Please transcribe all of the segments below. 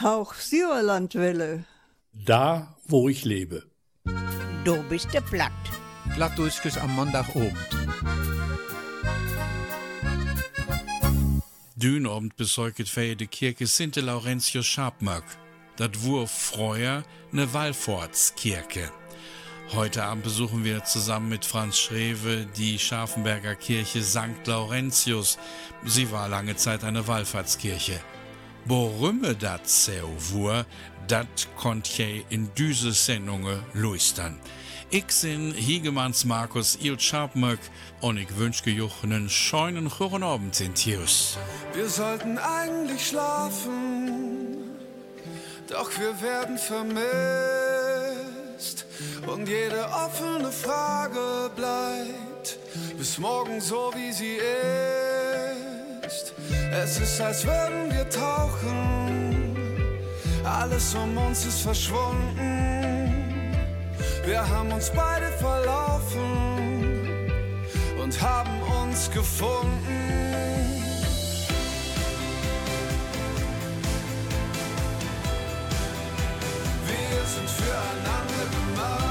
Hauch Sauerlandwelle. Da, wo ich lebe. Du bist der Platt. Plattdeutsches am Montagabend. Dünabend besäuget feier de Kirche Sinte Laurentius Schabmöck. Dat wur früher ne Wallfahrtskirche. Heute Abend besuchen wir zusammen mit Franz Schrewe die Scharfenberger Kirche St. Laurentius. Sie war lange Zeit eine Wallfahrtskirche. Worümme dat seu wur, dat konnt je in düse Sendungen luistern. Ich bin Hiegemanns Markus Il Scharpmöck und ich wünsche euch einen schönen guten Abend in Tius. Wir sollten eigentlich schlafen, doch wir werden vermisst. Und jede offene Frage bleibt bis morgen so, wie sie ist. Es ist, als würden wir tauchen, alles um uns ist verschwunden. Wir haben uns beide verlaufen und haben uns gefunden. Wir sind füreinander gemacht,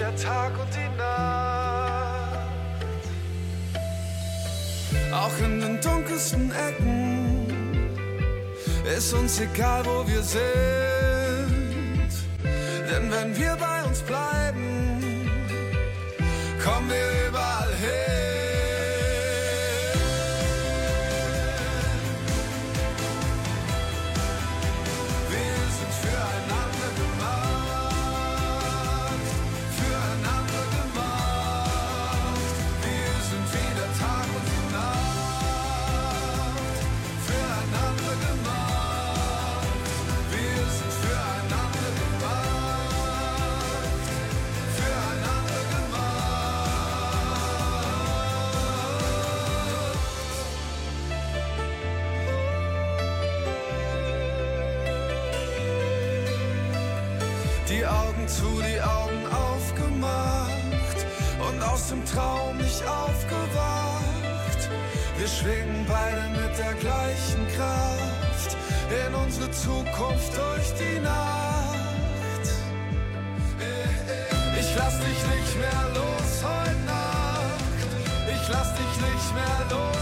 der Tag und die Nacht. Auch in den dunkelsten Ecken ist uns egal, wo wir sind. Denn wenn wir bei uns bleiben, kommen wir aus Traum nicht aufgewacht. Wir schwingen beide mit der gleichen Kraft in unsere Zukunft durch die Nacht. Ich lass dich nicht mehr los heute Nacht. Ich lass dich nicht mehr los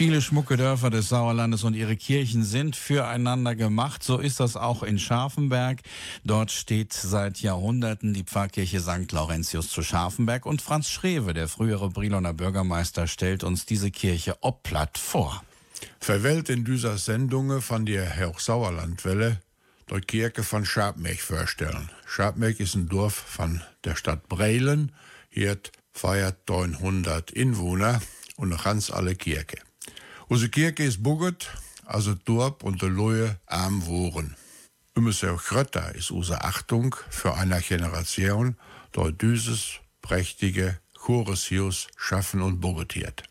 Viele schmucke Dörfer des Sauerlandes und ihre Kirchen sind füreinander gemacht. So ist das auch in Scharfenberg. Dort steht seit Jahrhunderten die Pfarrkirche St. Laurentius zu Scharfenberg und Franz Schrewe, der frühere Briloner Bürgermeister, stellt uns diese Kirche obplatt vor. Verwelt in dieser Sendung von der Herr Sauerlandwelle die Kirche von Schabmech vorstellen. Schabmech ist ein Dorf von der Stadt Breilen. Hier feiert 900 Inwohner und noch ganz alle Kirche. Unsere Kirche ist buget, also Dorf und der Lohe arm wohren. Immer auch ist unsere Achtung für eine Generation, die dieses prächtige Choresius schaffen und bugetiert.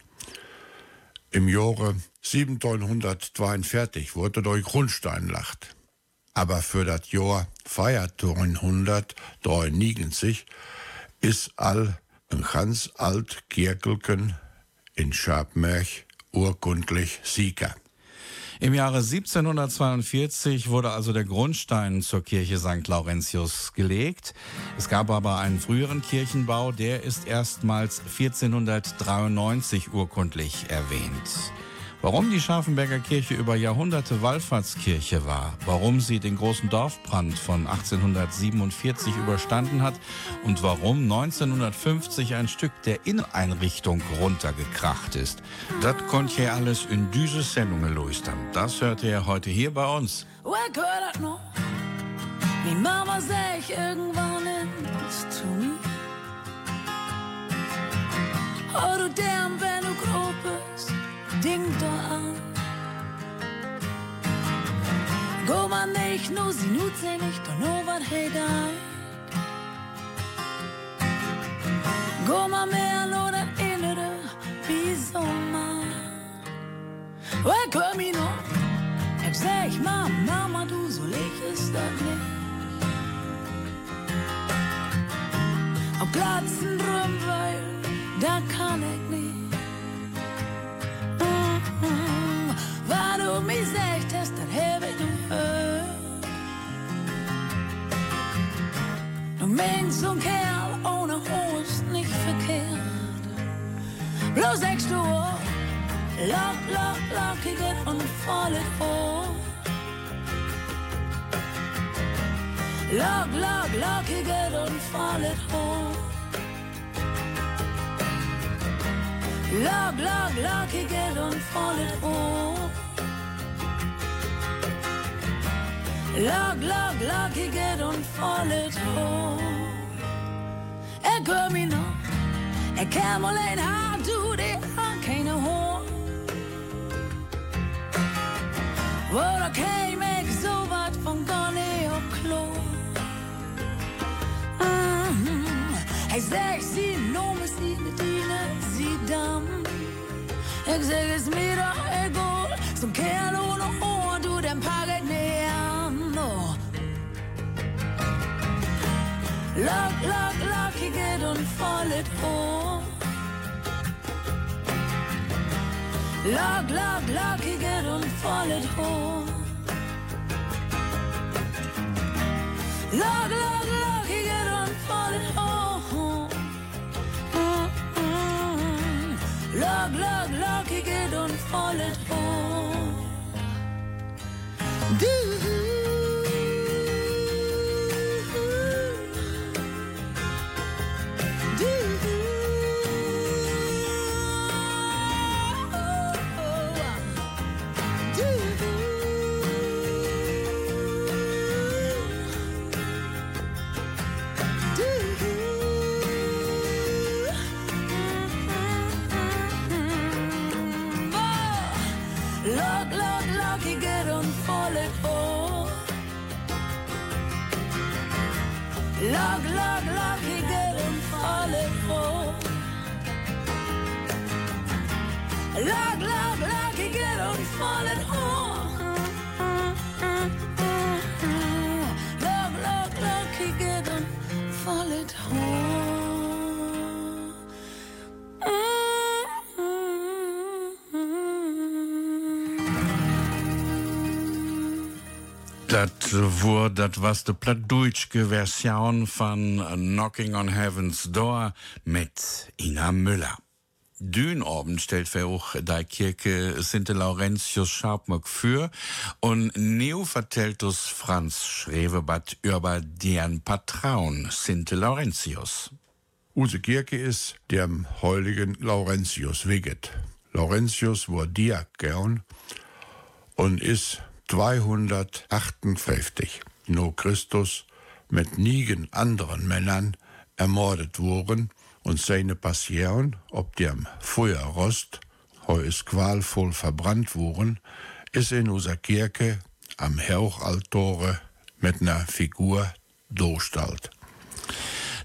Im Jahre 1742 wurde der Grundstein lacht. Aber für das Jahr 1493 ist all ein ganz alt Kirkelken in Schabmerch urkundlich Sieger. Im Jahre 1742 wurde also der Grundstein zur Kirche St. Laurentius gelegt. Es gab aber einen früheren Kirchenbau, der ist erstmals 1493 urkundlich erwähnt. Warum die Scharfenberger Kirche über Jahrhunderte Wallfahrtskirche war, warum sie den großen Dorfbrand von 1847 überstanden hat und warum 1950 ein Stück der Inneneinrichtung runtergekracht ist, das konnte ihr alles in diese Sendung lösen. Das hört ihr heute hier bei uns. Oh, du Därm, wenn du grob bist ding doch an. Gå man nicht nur sie nu nicht und nur wat hey dai. Gå man mehr nur das Innere wie Sommer. Wer komm ich noch? Ich sag mal, Mama, du so leg ist das nicht. Auf glatzen Drömweil, da kann ich du dat heb ik gehört. Du meinst, so ein Kerl ohne Hose nicht verkehrt. Bloß sagst du, lock, lock, lockige und volles Ohr. Lock, lock, lockige und volles Ohr. Lag, lag, lackighet und vollet hår. Lag, lag, lackighet und vollet hår. Er kom i natt, er Caroline har du det, har keine hår. Hvor der kan ikke så wat von Gonne og Klo. Mm-hmm. Hij zegt, zie, noem eens niet met die dam Ik zeg es mir doch egal So ein Kerl ohne Lock, lock, lockighet und vollet Ohr Lock, lock, lockighet und vollet Ohr Lock, lock, lockighet und vollet Ohr Lag, lag, lackighet und vollet hår. Wurde das was de plattdeutschke Version von Knocking on Heaven's Door mit Ina Müller. Dünabend stellt für auch die Kirche St. Laurentius Scharpmöck für und neo vertellt uns Franz Schrevebat über deren Patron St. Laurentius. Use Kirche ist dem heiligen Laurentius wiget. Laurentius war Diakon und ist 258 no Christus mit nigen anderen Männern ermordet wurden und seine Passion ob dem Feuerrost heu ist qualvoll verbrannt wurden, ist in unserer Kirche am Hauchaltore mit einer Figur durchstalt.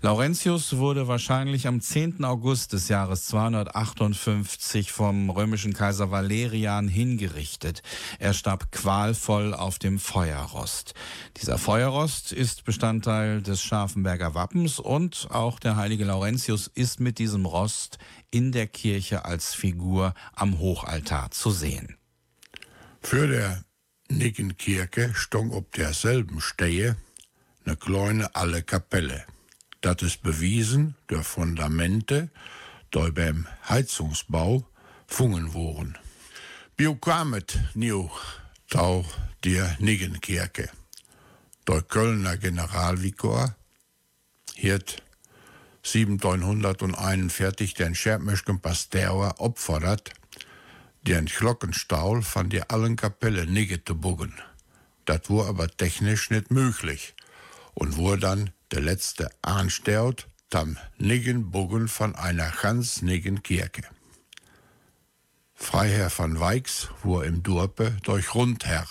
Laurentius wurde wahrscheinlich am 10. August des Jahres 258 vom römischen Kaiser Valerian hingerichtet. Er starb qualvoll auf dem Feuerrost. Dieser Feuerrost ist Bestandteil des Scharfenberger Wappens und auch der heilige Laurentius ist mit diesem Rost in der Kirche als Figur am Hochaltar zu sehen. Für der Nickenkirche stong ob derselben Stehe ne kleine alle Kapelle. Das ist bewiesen durch Fundamente, die beim Heizungsbau fungen wurden. Bio kamet new tau der Niggenkirche. Der Kölner Generalvikar hiert 1741 den Schermöschken Pasteur opfordert, den Glockenstaul von der allen Kapelle nigge zu buggen. Das war aber technisch nicht möglich und wurde dann der letzte Anstaut tam Niggenbuggen von einer ganz Niggen Kirche. Freiherr van Weix war im Dorpe durch Rundherr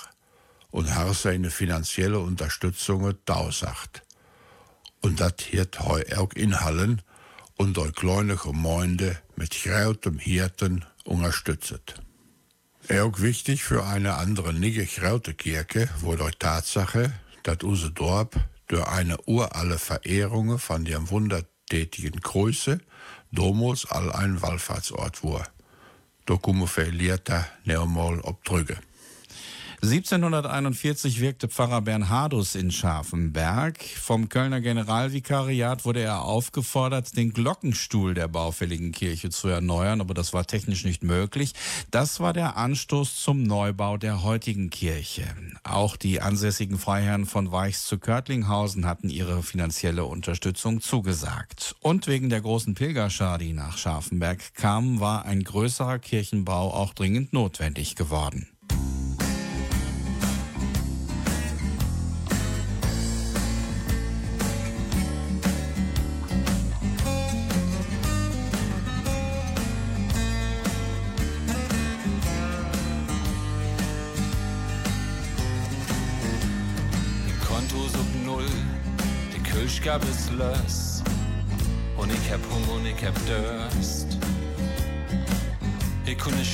und har seine finanzielle Unterstützung dausacht. Und das hiert heu auch in Hallen und durch kleine Gemeinde mit grautem Hirten unterstützt. Auch wichtig für eine andere nige graute Kirche war durch Tatsache, dass unser Dorp durch eine uralle Verehrung von dem wundertätigen Größe damals all ein Wallfahrtsort war. Verlierte neomal obdrücke. 1741 wirkte Pfarrer Bernhardus in Scharfenberg. Vom Kölner Generalvikariat wurde er aufgefordert, den Glockenstuhl der baufälligen Kirche zu erneuern, aber das war technisch nicht möglich. Das war der Anstoß zum Neubau der heutigen Kirche. Auch die ansässigen Freiherren von Weichs zu Körtlinghausen hatten ihre finanzielle Unterstützung zugesagt. Und wegen der großen Pilgerschar, die nach Scharfenberg kam, war ein größerer Kirchenbau auch dringend notwendig geworden.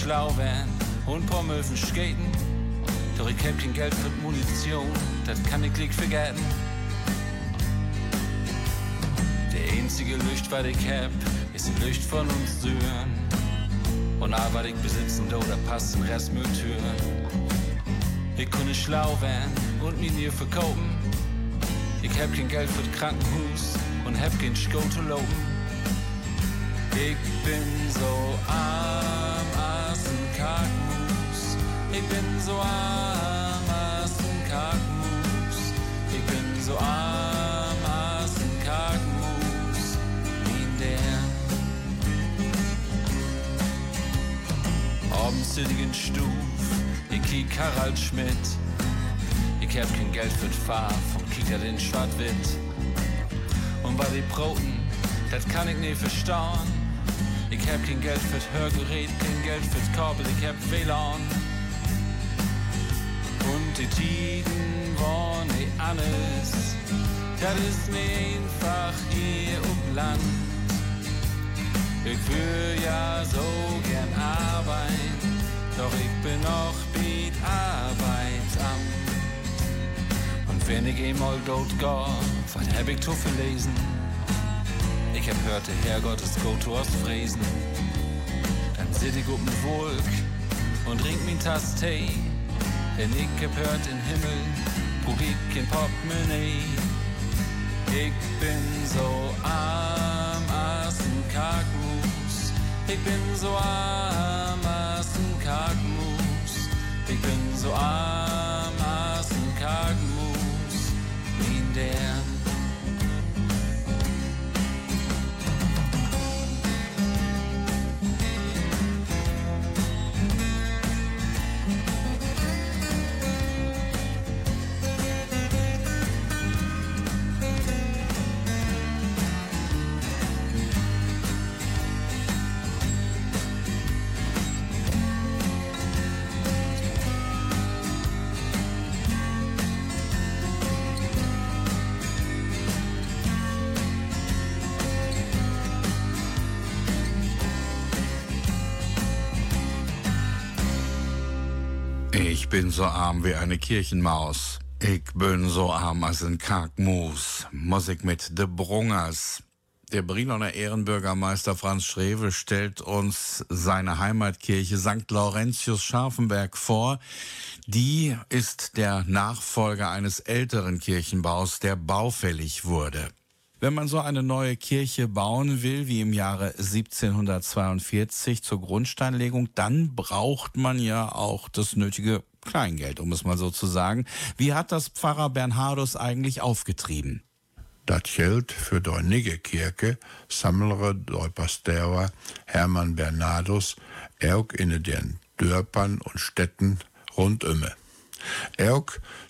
Schlau werden und paar Möwen skaten, doch ich hab kein Geld für Munition, das kann ich nicht vergessen. Der einzige Licht, was ich hab, ist ein Licht von uns Söhren. Und all was ich besitzen, da passen Restmülltüren. Ich kunne schlau werden und mir nie verkaufen. Ich hab kein Geld für das Krankenhaus und hab kein Schko zu loben. Ich bin so arm als ein Kackmus. Ich bin so arm als ein Kackmus. Ich bin so arm als ein Kackmus. Wie der. Sittigen Stuf, ich kiek Harald Schmidt. Ich hab kein Geld für Fahr vom Kieker den Schwarz-Wind. Und bei die Broten, das kann ich nie verstauen. Ich hab kein Geld fürs Hörgerät, kein Geld fürs Kabel, ich hab WLAN. Und die Tiden waren nicht alles, das ist mir einfach hier um Land. Ich will ja so gern arbeiten, doch ich bin noch beat Arbeitsamt. Wenn ich einmal dort geh, was hab ich zu verlesen? Ich hab hört, der Herrgott gut aus Fräsen. Dann sit ich um Wolk und trink min Tass Tee. Denn ich hört in Himmel, probier kein Portemonnaie. Ich bin so arm als ein. Ich bin so arm als ein. Ich bin so arm Ich bin so arm wie eine Kirchenmaus. Ich bin so arm als ein Karkmus. Musik mit De Brungers. Der Briloner Ehrenbürgermeister Franz Schrewe stellt uns seine Heimatkirche St. Laurentius Scharfenberg vor. Die ist der Nachfolger eines älteren Kirchenbaus, der baufällig wurde. Wenn man so eine neue Kirche bauen will, wie im Jahre 1742 zur Grundsteinlegung, dann braucht man ja auch das nötige Kleingeld, um es mal so zu sagen. Wie hat das Pfarrer Bernhardus eigentlich aufgetrieben? Das Geld für die Nigge-Kirche sammlere der Pasteur Hermann Bernardus auch in den Dörpern und Städten rundum. Auch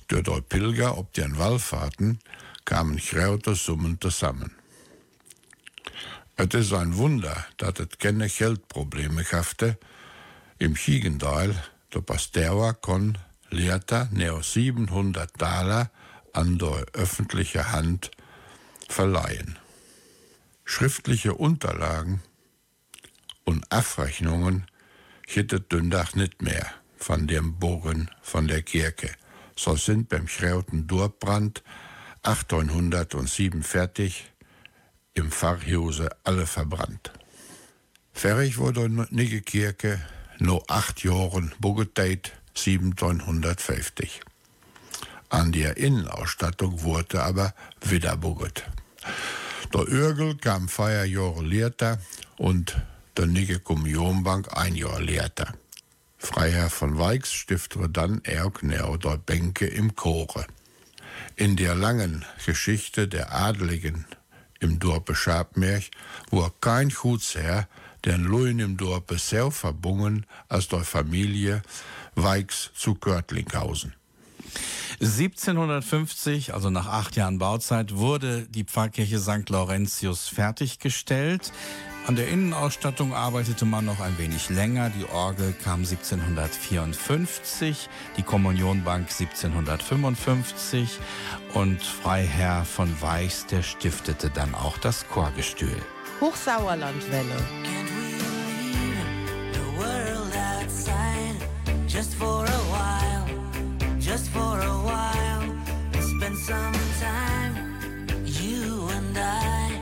durch die Pilger ob den Wallfahrten kamen große Summen zusammen. Es ist ein Wunder, dass es keine Geldprobleme gab. Im Gegenteil, der Pasteur kon lehrte neo 700 Dollar an der öffentliche Hand verleihen. Schriftliche Unterlagen und Abrechnungen hätte Dündach nicht mehr von dem Bogen von der Kirche. So sind beim Schrauten Durbrand 1807 fertig, im Pfarrhause alle verbrannt. Fertig wurde die Kirche nur acht Jahren Bugeteit 1750. An der Innenausstattung wurde aber wieder buget. Der Örgel kam vier Jahre später und der Nige Kommunionbank ein Jahr später. Freiherr von Weix stiftete dann näher der Bänke im Chore. In der langen Geschichte der Adeligen im Dorpe Schabmerch war kein Gutsherr, den Luin im Dorpe sehr verbungen als der Familie Weix zu Görtlinghausen. 1750, also nach acht Jahren Bauzeit, wurde die Pfarrkirche St. Laurentius fertiggestellt. An der Innenausstattung arbeitete man noch ein wenig länger. Die Orgel kam 1754, die Kommunionbank 1755 und Freiherr von Weichs, der stiftete dann auch das Chorgestühl. Hochsauerlandwelle. Can't we leave the world outside just for a while, just for a while, spend some time, you and I,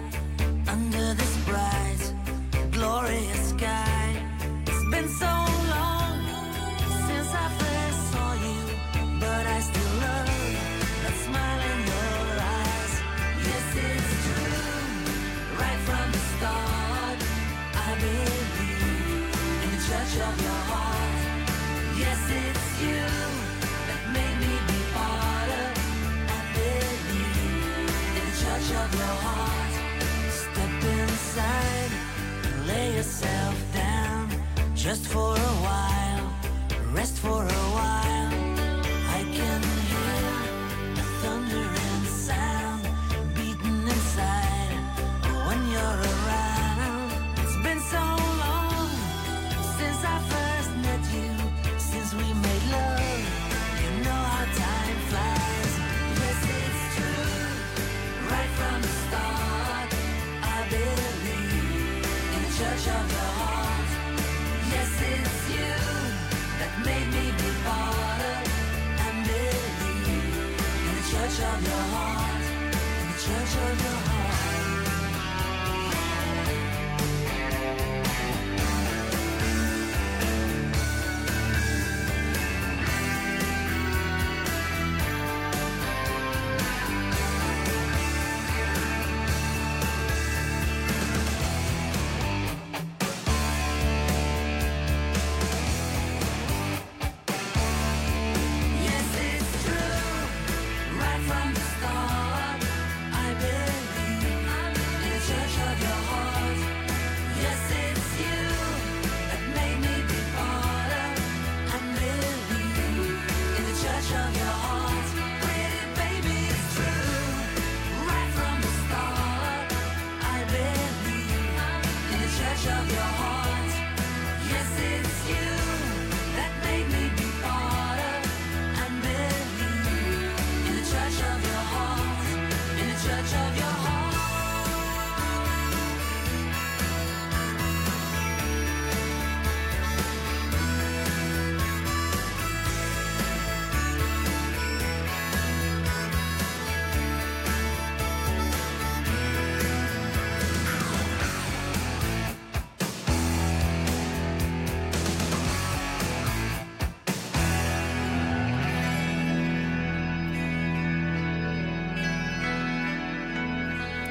under this bright, glorious sky. It's been so for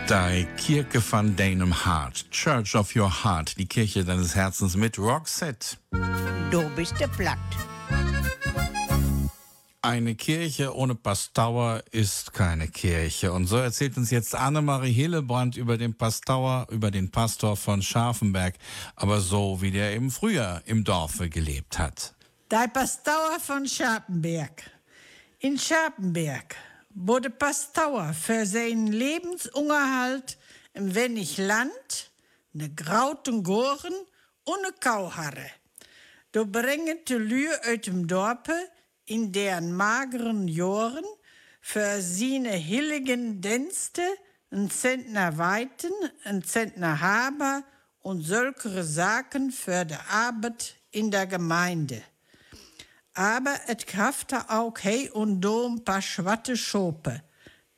Die Kirche van deinem Heart, Church of Your Heart, die Kirche deines Herzens mit Roxette. Du bist der Platt. Eine Kirche ohne Pastauer ist keine Kirche. Und so erzählt uns jetzt Annemarie Hillebrand über den Pastauer, über den Pastor von Scharfenberg, aber so, wie der im Frühjahr im Dorfe gelebt hat. Der Pastor von Scharpenberg. In Scharpenberg wurde Pastor für seinen Lebensunterhalt ein wenig Land, ne grauten Goren und ne Kauharre. Du bringet de Lü uit dem Dorpe in deren mageren Joren für seine hilligen Dienste ein Zentner Weiten, ein Zentner Haber und solche Sachen für die Arbeit in der Gemeinde aber et krafte auch hei und dom paar schwatte Schope.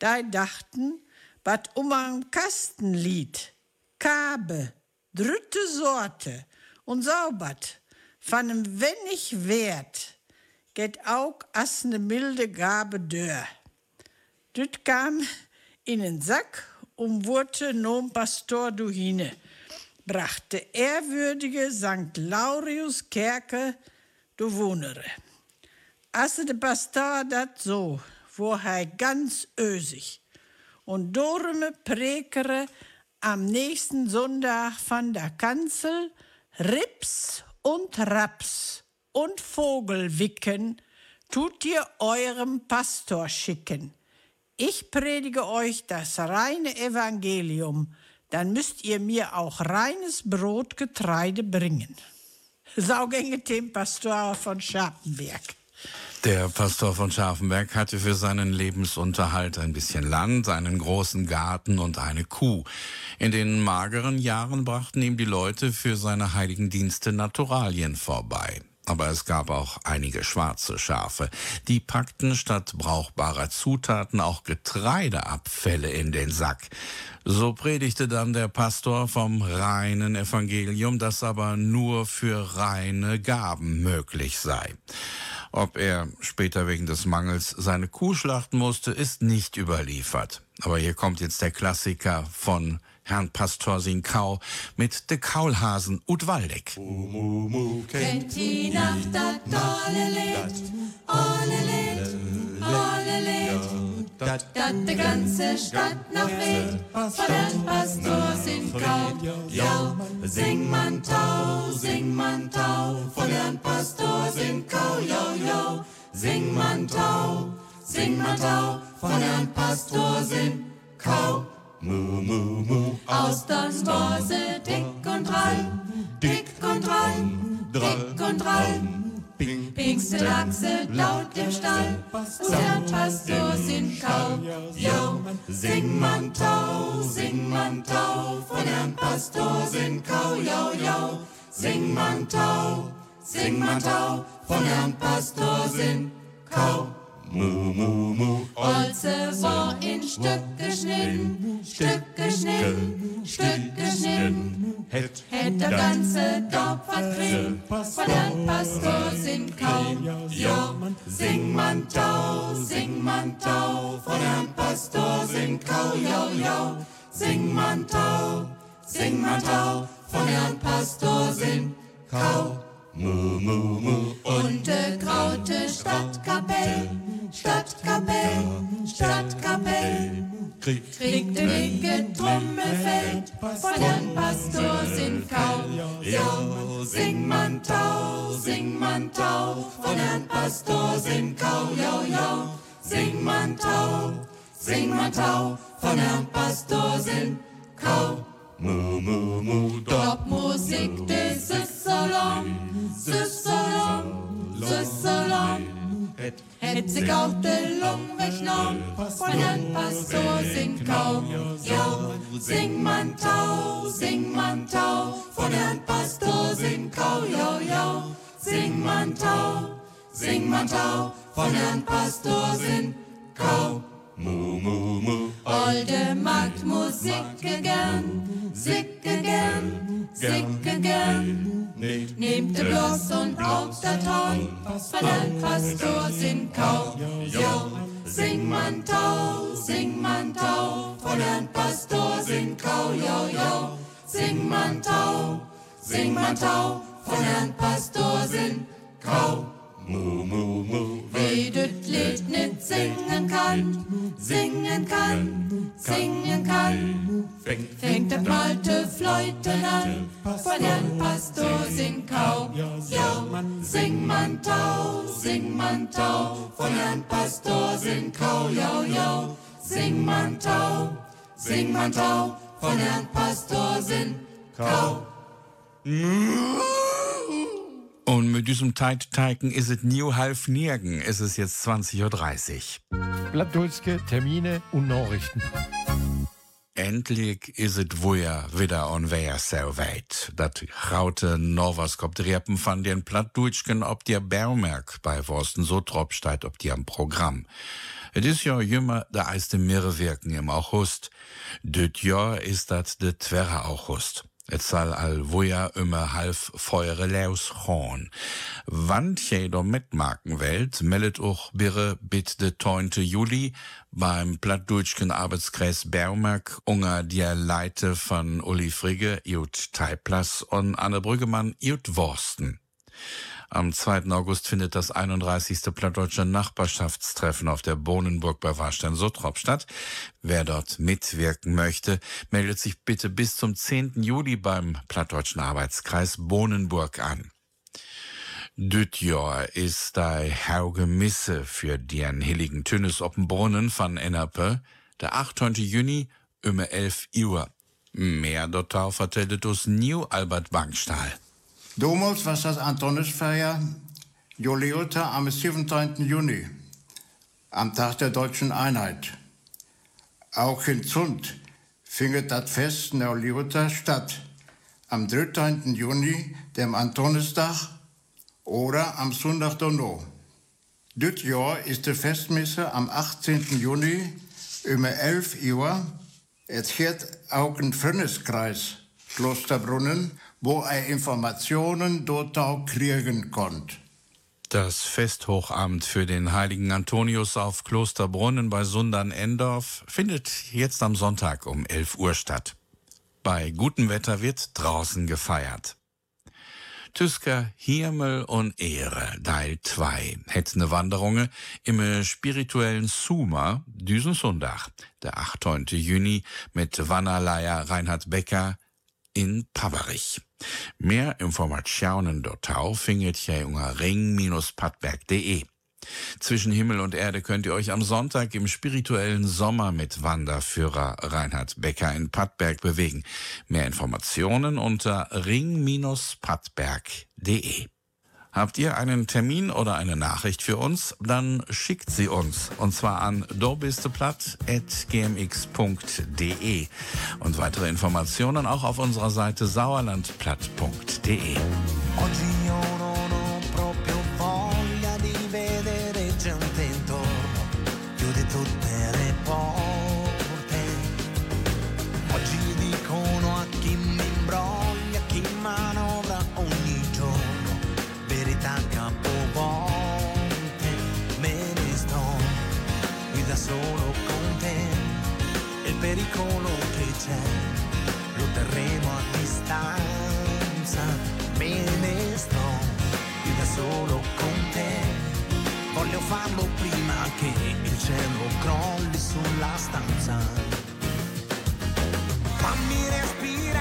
Da dachten, wat um am Kasten lied, Kabe, dritte Sorte und saubert, von em wenig Wert, geht auch as ne milde Gabe dör. Düt kam in den Sack und wurde nom Pastor duhine, brachte ehrwürdige St. Laurius Kerke du Wohnere. Asse de Pastor dat so, wo hij ganz ösig und dorme prekere am nächsten Sonntag von der Kanzel Rips und Raps und Vogelwicken tut ihr eurem Pastor schicken. Ich predige euch das reine Evangelium, dann müsst ihr mir auch reines Brot Getreide bringen. Saugänge dem Pastor von Scharpenberg. Der Pastor von Scharfenberg hatte für seinen Lebensunterhalt ein bisschen Land, einen großen Garten und eine Kuh. In den mageren Jahren brachten ihm die Leute für seine heiligen Dienste Naturalien vorbei. Aber es gab auch einige schwarze Schafe. Die packten statt brauchbarer Zutaten auch Getreideabfälle in den Sack. So predigte dann der Pastor vom reinen Evangelium, das aber nur für reine Gaben möglich sei. Ob er später wegen des Mangels seine Kuh schlachten musste, ist nicht überliefert. Aber hier kommt jetzt der Klassiker von Herrn Pastor Sinkau mit de Kaulhasen Ut Waldeck. Kennt die Nacht dat tolle Lied, alle Lied, alle Lied, dat de ganze Stadt noch weht, von Herrn Pastor Sinkau. Ja, sing man Tau, sing man Tau, von Herrn Pastor Sinkau, yo, yo, sing man Tau, sing man Tau, von Herrn Pastor Sinkau. Mu, mu, mu. Aus der Straße dick und drall, dick und drall, dick und drall. Pinkste Lachse laut im Stall, und der Pastor sind kau. Jo, sing man Tau, sing man Tau, von Herrn Pastor sind kau, jo, jo. Sing man Tau, sing man Tau, von Herrn Pastor sind kau. Mu, mu, mu. Olze war in Stück geschnitten, Stück geschnitten, Stück geschnitten. Hätt, hätt der ganze Dorf verkriegt, von Herrn Pastor sind kaum. Jo, sing man Tau, sing man Tau, von Herrn Pastor sind kau, jo, jo. Sing man Tau, sing man Tau, von Herrn Pastor sind kau. Mu, mu, mu. Und de graute Stadtkapell, Stadtkapell, Stadtkapell. Kriegt de dicke Trommelfell von Herrn Pastor sind kau. Jo, sing man Tau, sing man Tau, von Herrn Pastor sind kau. Jo, jo, sing man Tau, sing man Tau, von Herrn Pastor sind kau. Mu, mu, mu, Dort Musik des Salon, des Salon, des Salon. Het sich auch de Lung weggenommen, von Herrn Pastor sing kaum. Ja, sing man Tau, sing man Tau, von Herrn Pastor sing kau, ja, ja. Sing man Tau, sing man Tau, von Herrn Pastor sing kau. Mu, mu, mu. Olde Magd muss sicke gern, sicke gern, sicke gern. Nehmt de Bloss und auch Horn, von ein Pastor sind Kau, jo. Sing man Tau, sing man Tau, von ein Pastor sind Kau, jo, jo. Sing man Tau, sing man Tau, von ein Pastor sind Kau. Mu, mu, mu. Wie das Lied nicht singen kann, singen kann, singen kann. Fängt das malte Fleuten an, von Herrn Pastor sing Kau. Ja, sing man Tau, sing man Tau, von Herrn Pastor sing Kau. Ja, ja, sing man Tau, sing man Tau, von Herrn Pastor sing Kau. Und mit diesem Teigen ist es new half nirgen. Es ist jetzt 20.30 Uhr. Plattdeutsche Termine und Nachrichten. Endlich is het weer wieder on weer so weit. Dat raute Novas kommt Reppen van den Plattdeutschen ob der Baumerk bei Worsten so tropsteigt ob die am Programm. Es is ja jümmer der eiste Mehrwirken im August. Düt Jahr ist dat de Twerre August. Et soll all woja immer half feuere Leus horn. Wann jeder mitmarken welt, meldet auch birre bit de 9. Juli beim Plattdeutschen Arbeitskreis Baumerk unger der Leite von Uli Frigge, Jut Teiplas und Anne Brüggemann, Jut Worsten. Am 2. August findet das 31. Plattdeutsche Nachbarschaftstreffen auf der Bohnenburg bei Warstein-Sottrop statt. Wer dort mitwirken möchte, meldet sich bitte bis zum 10. Juli beim Plattdeutschen Arbeitskreis Bohnenburg an. Düt Jahr ist dei hauge Misse für den heiligen Tünnes op'n Brunnen van Ennerpe, der 8. Juni, um 11 Uhr. Mehr dort vertellt uns New Albert Bankstahl. Damals war das Antonisfeier Juliota am 17. Juni, am Tag der deutschen Einheit. Auch in Zund findet das Fest Juliota statt, am 13. Juni, dem Antonistag oder am Sonntag Donno. Dieses Jahr ist die Festmesse am 18. Juni um 11 Uhr. Es geht auch ein Freundeskreis Klosterbrunnen, wo er Informationen dort auch kriegen konnte. Das Festhochamt für den heiligen Antonius auf Klosterbrunnen bei Sundern-Endorf findet jetzt am Sonntag um 11 Uhr statt. Bei gutem Wetter wird draußen gefeiert. Tüsker Himmel und Ehre, Teil 2, hätt ne Wanderunge im spirituellen Suma düsen Sonntag, der 8. Juni mit Wannerleier Reinhard Becker, in Paverich. Mehr Informationen dortau findet ihr unter ring-padberg.de. Zwischen Himmel und Erde könnt ihr euch am Sonntag im spirituellen Sommer mit Wanderführer Reinhard Becker in Padberg bewegen. Mehr Informationen unter ring-padberg.de. Habt ihr einen Termin oder eine Nachricht für uns? Dann schickt sie uns. Und zwar an dobisteplatt.gmx.de. Und weitere Informationen auch auf unserer Seite sauerlandplatt.de. farlo prima che il cielo crolli sulla stanza. Fammi respirare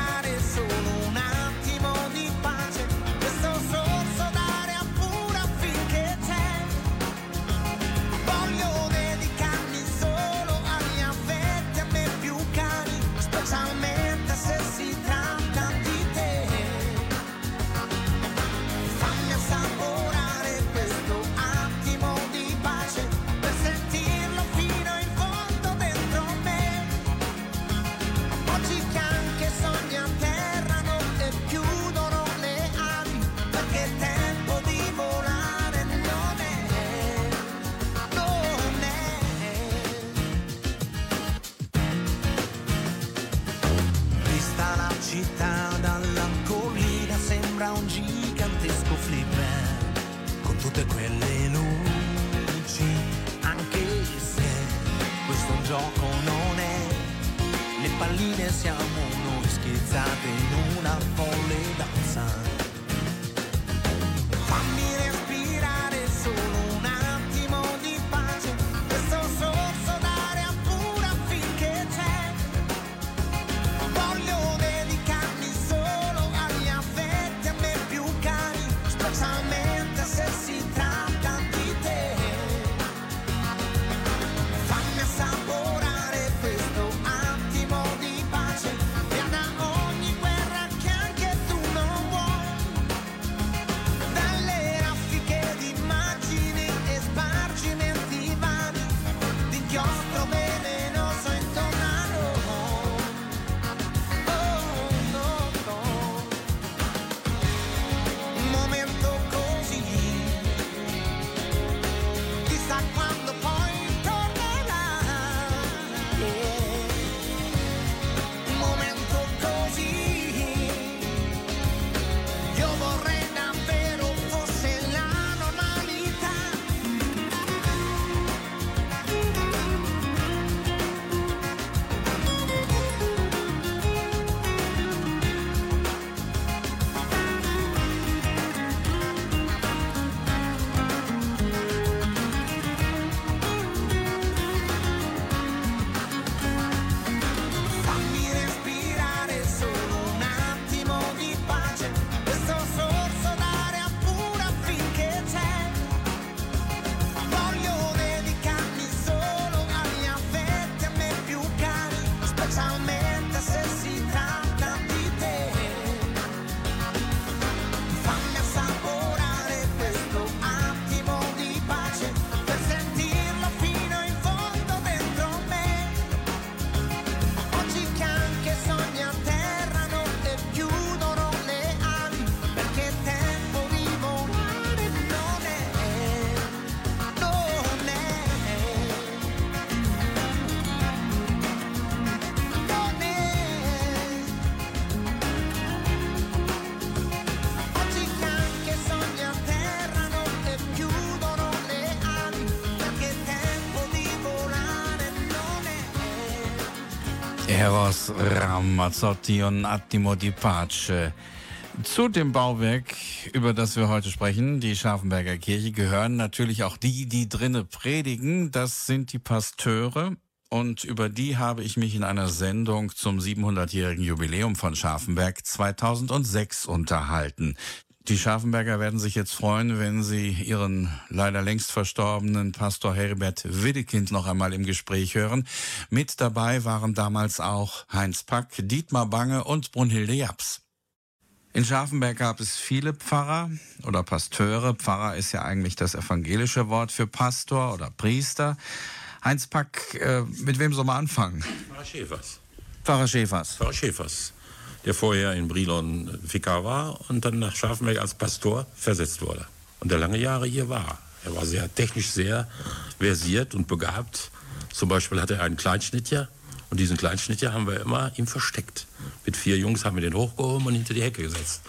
Eros Ramazzotti und Attimo di Pace. Zu dem Bauwerk, über das wir heute sprechen, die Scharfenberger Kirche, gehören natürlich auch die, die drinne predigen. Das sind die Pasteure. Und über die habe ich mich in einer Sendung zum 700-jährigen Jubiläum von Scharfenberg 2006 unterhalten. Die Scharfenberger werden sich jetzt freuen, wenn sie ihren leider längst verstorbenen Pastor Herbert Widdekind noch einmal im Gespräch hören. Mit dabei waren damals auch Heinz Pack, Dietmar Bange und Brunhilde Japs. In Scharfenberg gab es viele Pfarrer oder Pasteure. Pfarrer ist ja eigentlich das evangelische Wort für Pastor oder Priester. Heinz Pack, äh, mit wem soll man anfangen? Pfarrer Schäfers. Pfarrer Schäfers. Pfarrer Schäfers, der vorher in Brilon Vikar war und dann nach Scharfenberg als Pastor versetzt wurde. Und der lange Jahre hier war. Er war sehr technisch sehr versiert und begabt. Zum Beispiel hatte er einen Kleinschnittjer und diesen Kleinschnittjer haben wir immer ihm versteckt. Mit vier Jungs haben wir den hochgehoben und hinter die Hecke gesetzt.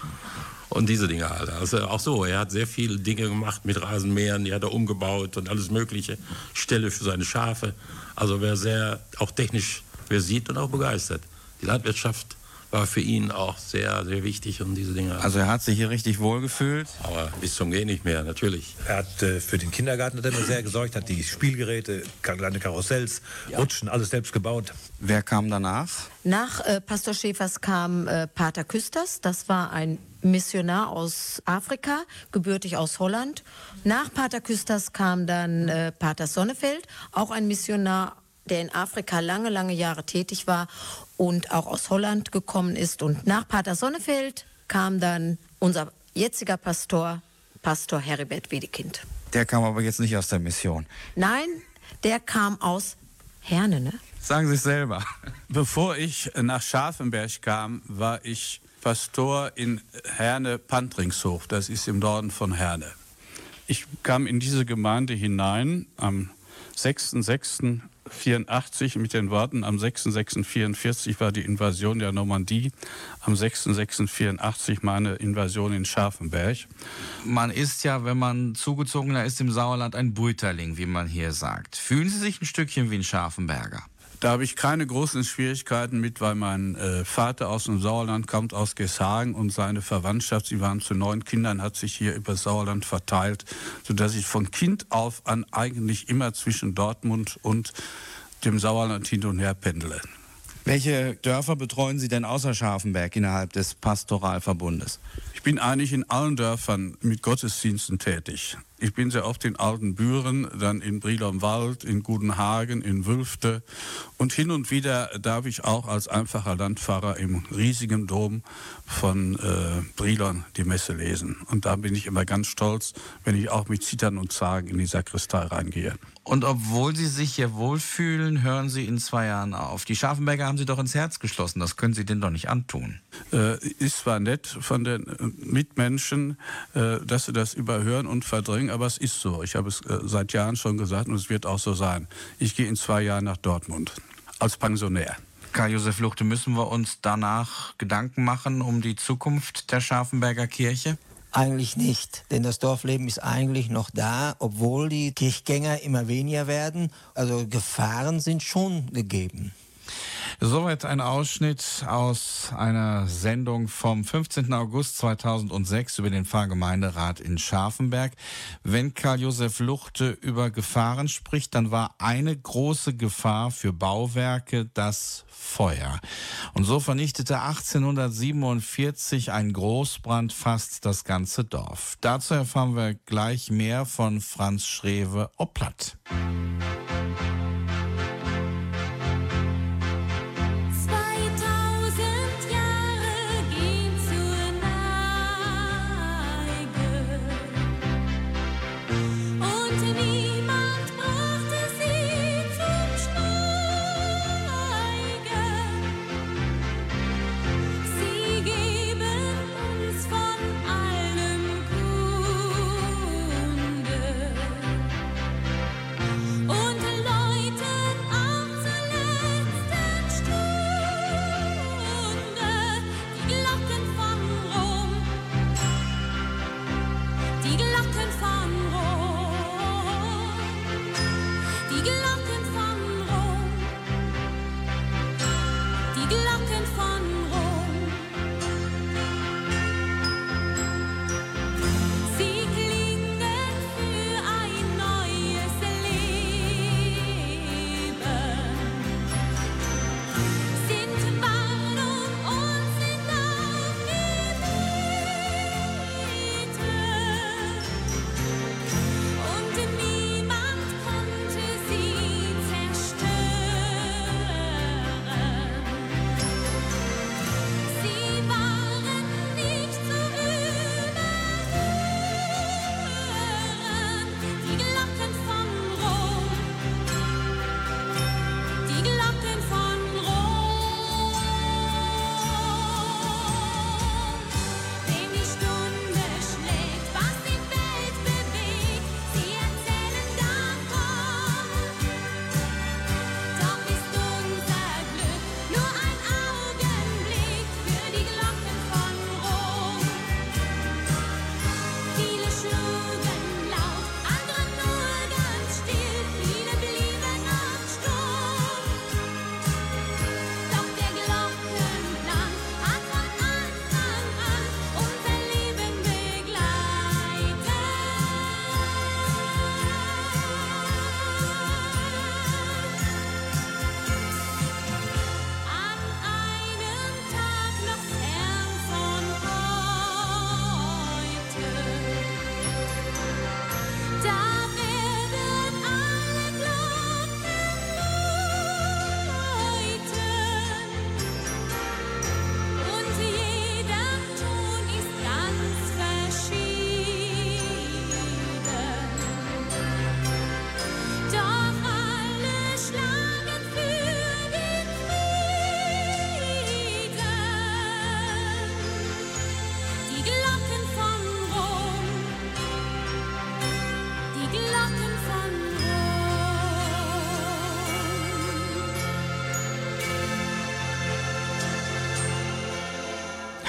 Und diese Dinge halt. Also auch so, er hat sehr viele Dinge gemacht mit Rasenmähern, die hat er umgebaut und alles Mögliche. Ställe für seine Schafe. Also wer sehr auch technisch versiert und auch begeistert. Die Landwirtschaft war für ihn auch sehr, sehr wichtig und diese Dinge. Also er hat sich hier richtig wohlgefühlt. Aber bis zum Gehen nicht mehr, natürlich. Er hat äh, für den Kindergarten hat er immer sehr gesorgt, hat die Spielgeräte, kleine Karussells, Rutschen, alles selbst gebaut. Wer kam danach? Nach äh, Pastor Schäfers kam äh, Pater Küsters. Das war ein Missionar aus Afrika, gebürtig aus Holland. Nach Pater Küsters kam dann äh, Pater Sonnefeld, auch ein Missionar, der in Afrika lange, lange Jahre tätig war und auch aus Holland gekommen ist. Und nach Pater Sonnefeld kam dann unser jetziger Pastor, Pastor Heribert Wedekind. Der kam aber jetzt nicht aus der Mission. Nein, der kam aus Herne, ne? Sagen Sie es selber. Bevor ich nach Scharfenberg kam, war ich Pastor in Herne-Pantringshof. Das ist im Norden von Herne. Ich kam in diese Gemeinde hinein am 6.6.84 mit den Worten, am 6.6.44 war die Invasion der Normandie, am 6.6.84 meine Invasion in Scharfenberg. Man ist ja, wenn man zugezogener ist im Sauerland, ein Buiterling, wie man hier sagt. Fühlen Sie sich ein Stückchen wie ein Scharfenberger? Da habe ich keine großen Schwierigkeiten mit, weil mein äh, Vater aus dem Sauerland kommt, aus Geshagen und seine Verwandtschaft, sie waren zu neun Kindern, hat sich hier über Sauerland verteilt, sodass ich von Kind auf an eigentlich immer zwischen Dortmund und dem Sauerland hin und her pendele. Welche Dörfer betreuen Sie denn außer Scharfenberg innerhalb des Pastoralverbundes? Ich bin eigentlich in allen Dörfern mit Gottesdiensten tätig. Ich bin sehr oft in Altenbüren, dann in Brilon-Wald, in Gudenhagen, in Wülfte und hin und wieder darf ich auch als einfacher Landpfarrer im riesigen Dom von äh, Brilon die Messe lesen. Und da bin ich immer ganz stolz, wenn ich auch mit Zittern und Zagen in die Sakristei reingehe. Und obwohl Sie sich hier wohlfühlen, hören Sie in zwei Jahren auf. Die Scharfenberger haben Sie doch ins Herz geschlossen. Das können Sie denen doch nicht antun. Äh, ist zwar nett von den äh, Mitmenschen, äh, dass sie das überhören und verdrängen, aber es ist so. Ich habe es äh, seit Jahren schon gesagt und es wird auch so sein. Ich gehe in zwei Jahren nach Dortmund als Pensionär. Karl-Josef Luchte, müssen wir uns danach Gedanken machen um die Zukunft der Scharfenberger Kirche? Eigentlich nicht, denn das Dorfleben ist eigentlich noch da, obwohl die Kirchgänger immer weniger werden. Also Gefahren sind schon gegeben. Soweit ein Ausschnitt aus einer Sendung vom 15. August 2006 über den Pfarrgemeinderat in Scharfenberg. Wenn Karl-Josef Luchte über Gefahren spricht, dann war eine große Gefahr für Bauwerke das Feuer. Und so vernichtete 1847 ein Großbrand fast das ganze Dorf. Dazu erfahren wir gleich mehr von Franz Schrewe Oplatt. 2000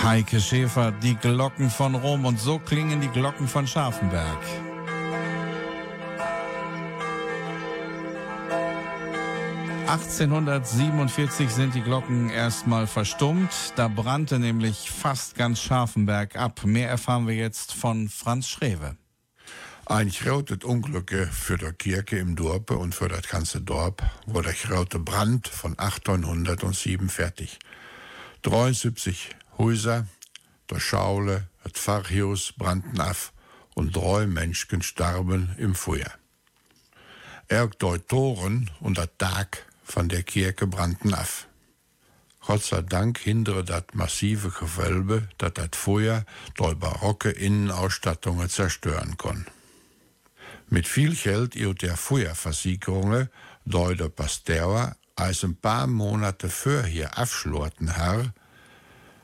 Heike Schäfer, die Glocken von Rom und so klingen die Glocken von Scharfenberg. 1847 sind die Glocken erstmal verstummt. Da brannte nämlich fast ganz Scharfenberg ab. Mehr erfahren wir jetzt von Franz Schrewe. Ein großes Unglück für die Kirche im Dorpe und für das ganze Dorf war der große Brand von 1807 fertig. 73 Häuser, der Schaule, das Pfarrhaus brannten ab und drei Menschen starben im Feuer. Auch die Toren und der Tag von der Kirche brannten af. Gott sei Dank hindere das massive Gewölbe, dat das Feuer die barocke Innenausstattungen zerstören kann. Mit viel Geld iot der Feuerversicherungen, die der Pasteur als ein paar Monate vorher abschlorten har,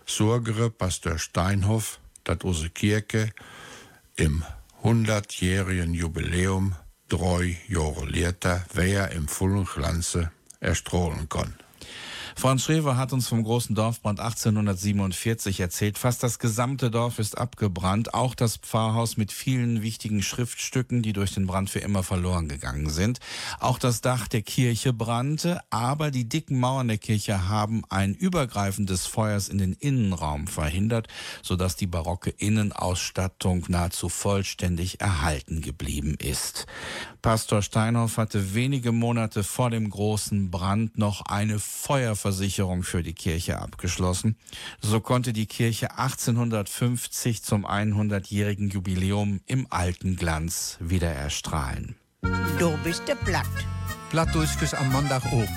sorgere Pastor Steinhoff, dat unsere Kirche im 100-jährigen Jubiläum drei Jahre wer im vollen Glanze erstrahlen kann. Franz Schrever hat uns vom großen Dorfbrand 1847 erzählt. Fast das gesamte Dorf ist abgebrannt, auch das Pfarrhaus mit vielen wichtigen Schriftstücken, die durch den Brand für immer verloren gegangen sind. Auch das Dach der Kirche brannte, aber die dicken Mauern der Kirche haben ein Übergreifen des Feuers in den Innenraum verhindert, sodass die barocke Innenausstattung nahezu vollständig erhalten geblieben ist. Pastor Steinhoff hatte wenige Monate vor dem großen Brand noch eine Feuerversicherung für die Kirche abgeschlossen. So konnte die Kirche 1850 zum 100-jährigen Jubiläum im alten Glanz wieder erstrahlen. Du bist der Blatt. Plattdeutsches am Montagabend.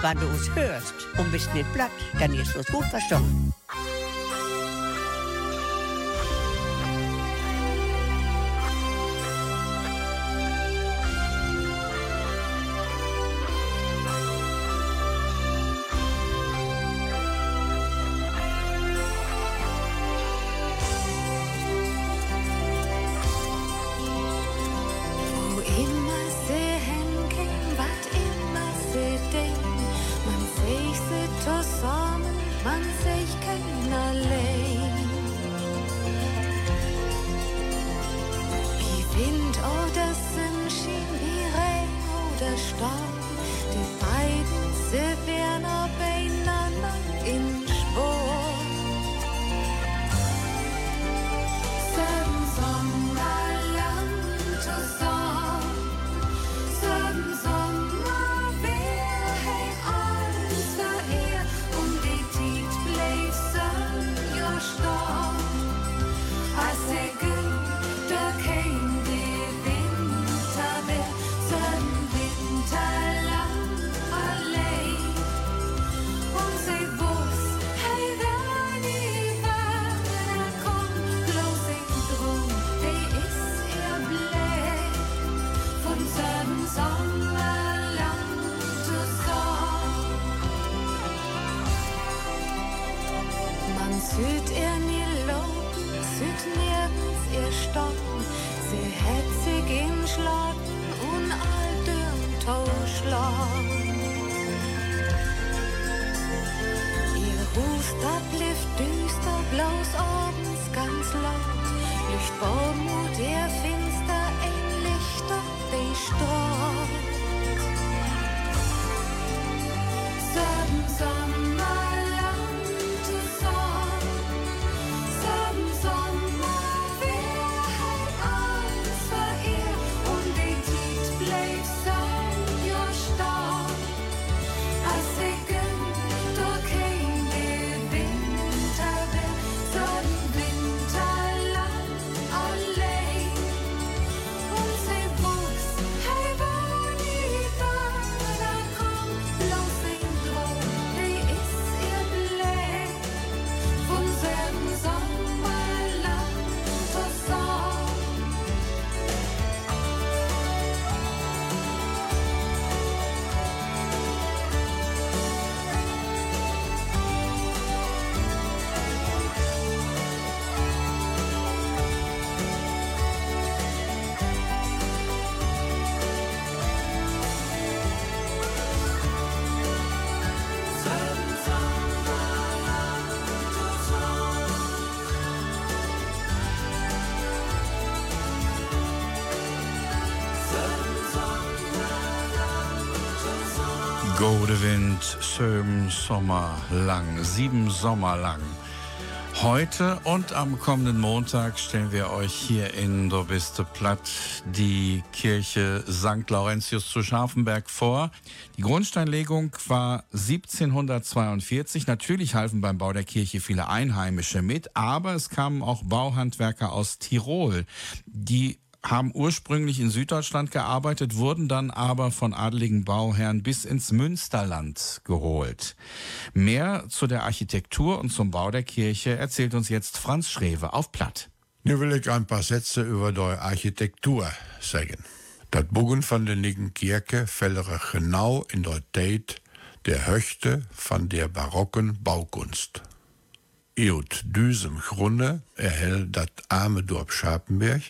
Wenn du es hörst und bist nicht platt, dann ist es gut verstanden. Blieb düster, bloß abends ganz laut. Licht Bormut, ihr finster, ein Lichter, die strahlt. Sieben Söm, Sommer lang, sieben Sommer lang. Heute und am kommenden Montag stellen wir euch hier in Dobiste Platt die Kirche St. Laurentius zu Scharfenberg vor. Die Grundsteinlegung war 1742. Natürlich halfen beim Bau der Kirche viele Einheimische mit, aber es kamen auch Bauhandwerker aus Tirol, die haben ursprünglich in Süddeutschland gearbeitet, wurden dann aber von adeligen Bauherren bis ins Münsterland geholt. Mehr zu der Architektur und zum Bau der Kirche erzählt uns jetzt Franz Schrewe auf Platt. Nun will ich ein paar Sätze über die Architektur sagen. Das Bogen von der Nigen Kirche fällere genau in der Zeit der Höchte von der barocken Baukunst. Eut diesem Grunde erhält das arme Dorf Schapenberg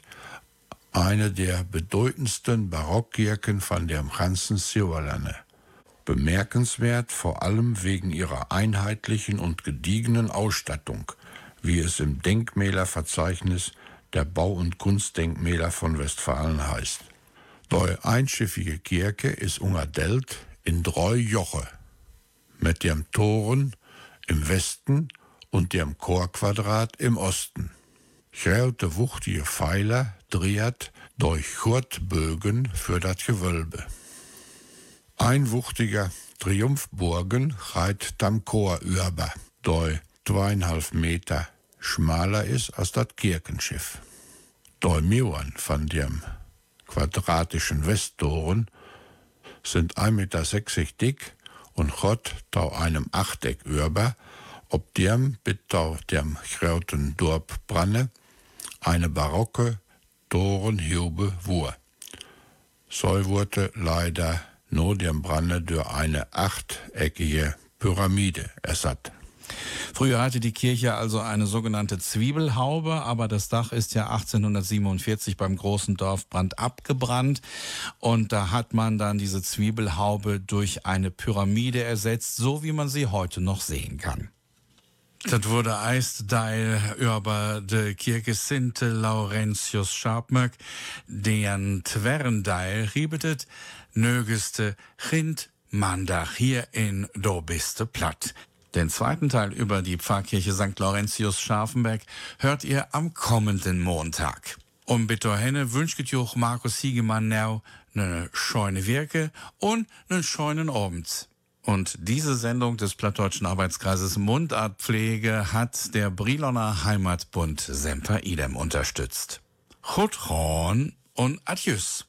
eine der bedeutendsten Barockkirchen von dem ganzen Sauerlande. Bemerkenswert vor allem wegen ihrer einheitlichen und gediegenen Ausstattung, wie es im Denkmälerverzeichnis der Bau- und Kunstdenkmäler von Westfalen heißt. Die einschiffige Kirche ist ungadelt in drei Joche, mit dem Toren im Westen und dem Chorquadrat im Osten. Grote wuchtige Pfeiler dreht durch Kurtbögen für das Gewölbe. Ein wuchtiger Triumphbogen reit am Chor über, der zweieinhalb Meter schmaler ist als das Kirchenschiff. Die Mauern von dem quadratischen Westtoren sind 1,60 Meter dick und Gott tau einem Achteck über, ob dem bitte dem grauten Dorp branne, eine barocke Torenhube wur. So wurde leider nur dem Brande durch eine achteckige Pyramide ersatt. Früher hatte die Kirche also eine sogenannte Zwiebelhaube, aber das Dach ist ja 1847 beim großen Dorfbrand abgebrannt und da hat man dann diese Zwiebelhaube durch eine Pyramide ersetzt, so wie man sie heute noch sehen kann. Das wurde eist deil über de Kirche Sinte Laurentius Scharpmöck, deren Twerrendeil riebetet, nögeste Chind Mandach hier in Dobiste Platt. Den zweiten Teil über die Pfarrkirche St. Laurentius Scharfenberg hört ihr am kommenden Montag. Um bitte henne wünscht ich Markus Hiegemann now ne scheune Wirke und ne scheunen Abend. Und diese Sendung des Plattdeutschen Arbeitskreises Mundartpflege hat der Briloner Heimatbund Semper Idem unterstützt. Chutron und Adjus.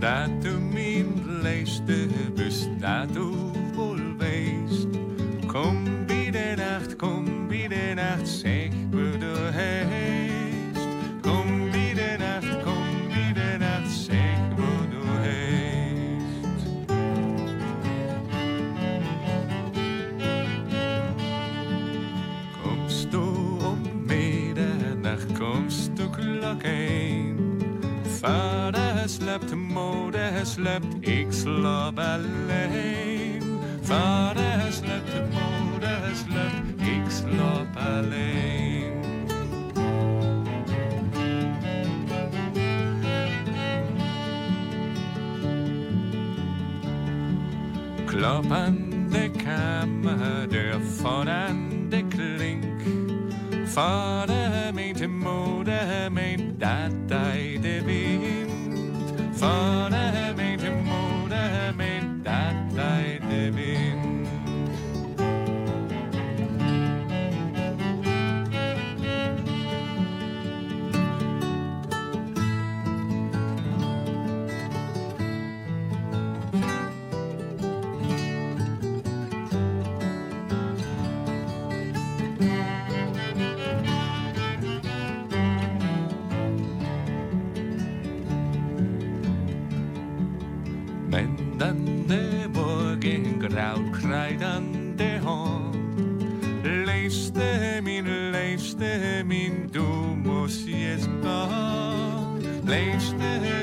Dat du min leeste bus, släppt Ixla Berlin. Fader har släppt, moder har släppt Ixla Berlin. Klappande kam hörde förande klink. Fader Men dan de morgen grauw krijt aan de hand. Leefste, min leefste, min du muss jetzt gaan. Leefste,